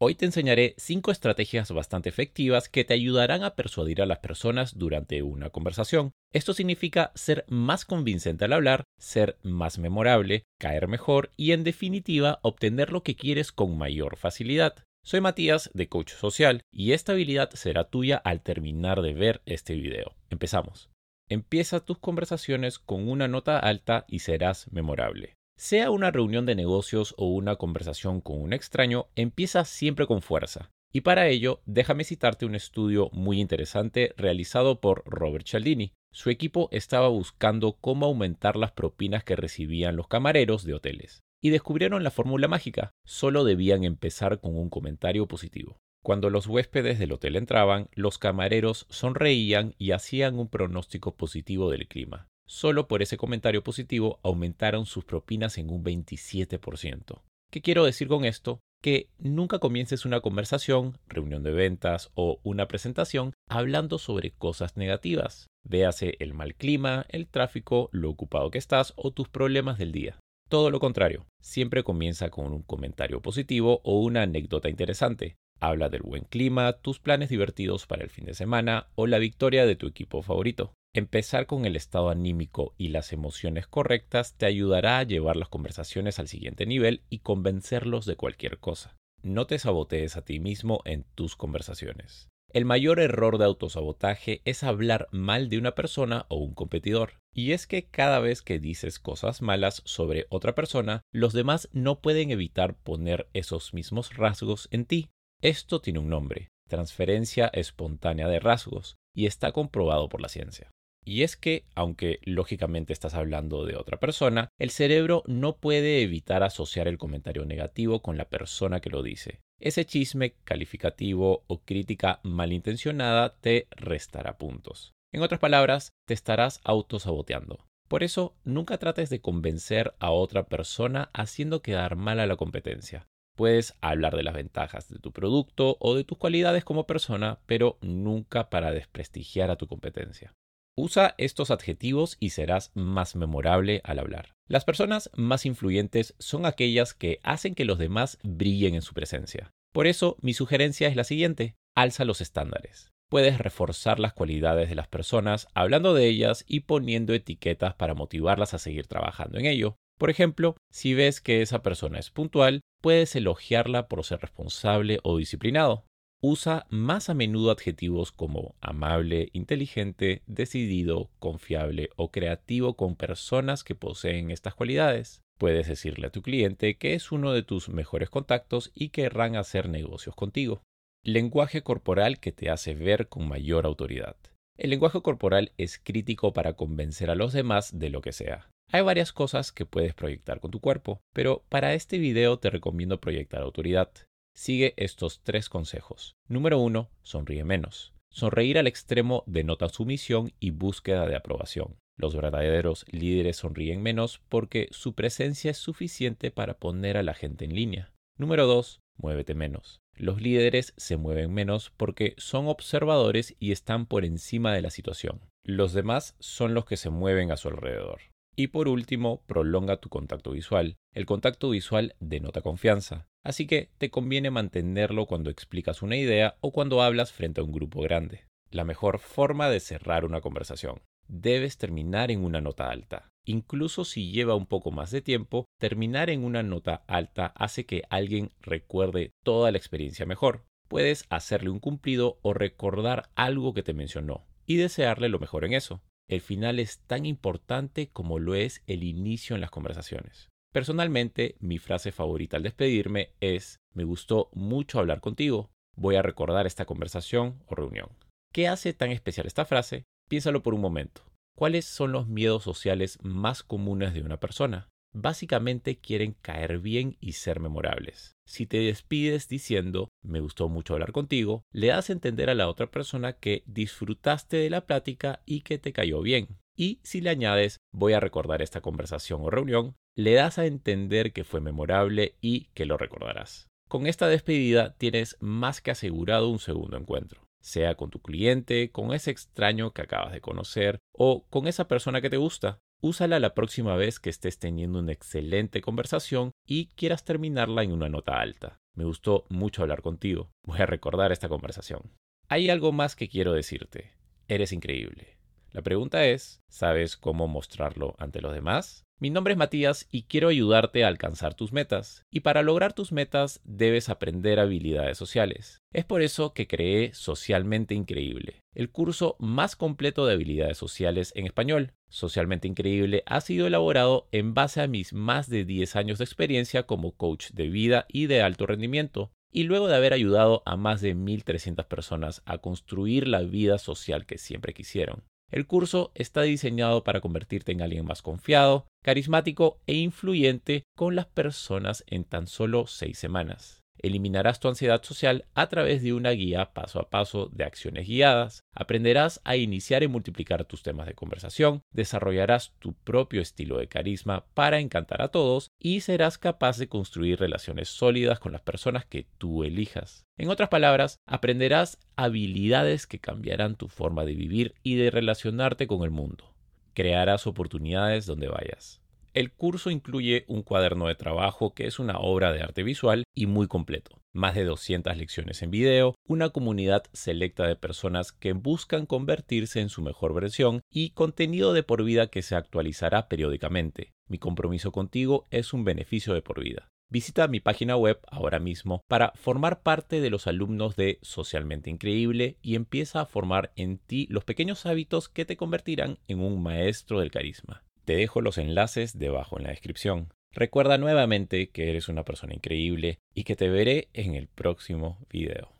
Hoy te enseñaré 5 estrategias bastante efectivas que te ayudarán a persuadir a las personas durante una conversación. Esto significa ser más convincente al hablar, ser más memorable, caer mejor y en definitiva obtener lo que quieres con mayor facilidad. Soy Matías de Coach Social y esta habilidad será tuya al terminar de ver este video. Empezamos. Empieza tus conversaciones con una nota alta y serás memorable. Sea una reunión de negocios o una conversación con un extraño, empieza siempre con fuerza. Y para ello, déjame citarte un estudio muy interesante realizado por Robert Cialdini. Su equipo estaba buscando cómo aumentar las propinas que recibían los camareros de hoteles. Y descubrieron la fórmula mágica. Solo debían empezar con un comentario positivo. Cuando los huéspedes del hotel entraban, los camareros sonreían y hacían un pronóstico positivo del clima solo por ese comentario positivo aumentaron sus propinas en un 27%. ¿Qué quiero decir con esto? Que nunca comiences una conversación, reunión de ventas o una presentación hablando sobre cosas negativas. Véase el mal clima, el tráfico, lo ocupado que estás o tus problemas del día. Todo lo contrario, siempre comienza con un comentario positivo o una anécdota interesante. Habla del buen clima, tus planes divertidos para el fin de semana o la victoria de tu equipo favorito. Empezar con el estado anímico y las emociones correctas te ayudará a llevar las conversaciones al siguiente nivel y convencerlos de cualquier cosa. No te sabotees a ti mismo en tus conversaciones. El mayor error de autosabotaje es hablar mal de una persona o un competidor. Y es que cada vez que dices cosas malas sobre otra persona, los demás no pueden evitar poner esos mismos rasgos en ti. Esto tiene un nombre, transferencia espontánea de rasgos, y está comprobado por la ciencia. Y es que, aunque lógicamente estás hablando de otra persona, el cerebro no puede evitar asociar el comentario negativo con la persona que lo dice. Ese chisme calificativo o crítica malintencionada te restará puntos. En otras palabras, te estarás autosaboteando. Por eso, nunca trates de convencer a otra persona haciendo quedar mal a la competencia. Puedes hablar de las ventajas de tu producto o de tus cualidades como persona, pero nunca para desprestigiar a tu competencia. Usa estos adjetivos y serás más memorable al hablar. Las personas más influyentes son aquellas que hacen que los demás brillen en su presencia. Por eso, mi sugerencia es la siguiente. Alza los estándares. Puedes reforzar las cualidades de las personas hablando de ellas y poniendo etiquetas para motivarlas a seguir trabajando en ello. Por ejemplo, si ves que esa persona es puntual, puedes elogiarla por ser responsable o disciplinado. Usa más a menudo adjetivos como amable, inteligente, decidido, confiable o creativo con personas que poseen estas cualidades. Puedes decirle a tu cliente que es uno de tus mejores contactos y querrán hacer negocios contigo. Lenguaje corporal que te hace ver con mayor autoridad. El lenguaje corporal es crítico para convencer a los demás de lo que sea. Hay varias cosas que puedes proyectar con tu cuerpo, pero para este video te recomiendo proyectar autoridad. Sigue estos tres consejos. Número 1. Sonríe menos. Sonreír al extremo denota sumisión y búsqueda de aprobación. Los verdaderos líderes sonríen menos porque su presencia es suficiente para poner a la gente en línea. Número 2. Muévete menos. Los líderes se mueven menos porque son observadores y están por encima de la situación. Los demás son los que se mueven a su alrededor. Y por último, prolonga tu contacto visual. El contacto visual denota confianza, así que te conviene mantenerlo cuando explicas una idea o cuando hablas frente a un grupo grande. La mejor forma de cerrar una conversación. Debes terminar en una nota alta. Incluso si lleva un poco más de tiempo, terminar en una nota alta hace que alguien recuerde toda la experiencia mejor. Puedes hacerle un cumplido o recordar algo que te mencionó y desearle lo mejor en eso. El final es tan importante como lo es el inicio en las conversaciones. Personalmente, mi frase favorita al despedirme es, me gustó mucho hablar contigo, voy a recordar esta conversación o reunión. ¿Qué hace tan especial esta frase? Piénsalo por un momento. ¿Cuáles son los miedos sociales más comunes de una persona? Básicamente quieren caer bien y ser memorables. Si te despides diciendo me gustó mucho hablar contigo, le das a entender a la otra persona que disfrutaste de la plática y que te cayó bien. Y si le añades voy a recordar esta conversación o reunión, le das a entender que fue memorable y que lo recordarás. Con esta despedida tienes más que asegurado un segundo encuentro sea con tu cliente, con ese extraño que acabas de conocer o con esa persona que te gusta. Úsala la próxima vez que estés teniendo una excelente conversación y quieras terminarla en una nota alta. Me gustó mucho hablar contigo. Voy a recordar esta conversación. Hay algo más que quiero decirte. Eres increíble. La pregunta es, ¿sabes cómo mostrarlo ante los demás? Mi nombre es Matías y quiero ayudarte a alcanzar tus metas. Y para lograr tus metas debes aprender habilidades sociales. Es por eso que creé Socialmente Increíble, el curso más completo de habilidades sociales en español. Socialmente Increíble ha sido elaborado en base a mis más de 10 años de experiencia como coach de vida y de alto rendimiento. Y luego de haber ayudado a más de 1.300 personas a construir la vida social que siempre quisieron. El curso está diseñado para convertirte en alguien más confiado, carismático e influyente con las personas en tan solo seis semanas. Eliminarás tu ansiedad social a través de una guía paso a paso de acciones guiadas. Aprenderás a iniciar y multiplicar tus temas de conversación. Desarrollarás tu propio estilo de carisma para encantar a todos y serás capaz de construir relaciones sólidas con las personas que tú elijas. En otras palabras, aprenderás habilidades que cambiarán tu forma de vivir y de relacionarte con el mundo. Crearás oportunidades donde vayas. El curso incluye un cuaderno de trabajo que es una obra de arte visual y muy completo. Más de 200 lecciones en video, una comunidad selecta de personas que buscan convertirse en su mejor versión y contenido de por vida que se actualizará periódicamente. Mi compromiso contigo es un beneficio de por vida. Visita mi página web ahora mismo para formar parte de los alumnos de Socialmente Increíble y empieza a formar en ti los pequeños hábitos que te convertirán en un maestro del carisma. Te dejo los enlaces debajo en la descripción. Recuerda nuevamente que eres una persona increíble y que te veré en el próximo video.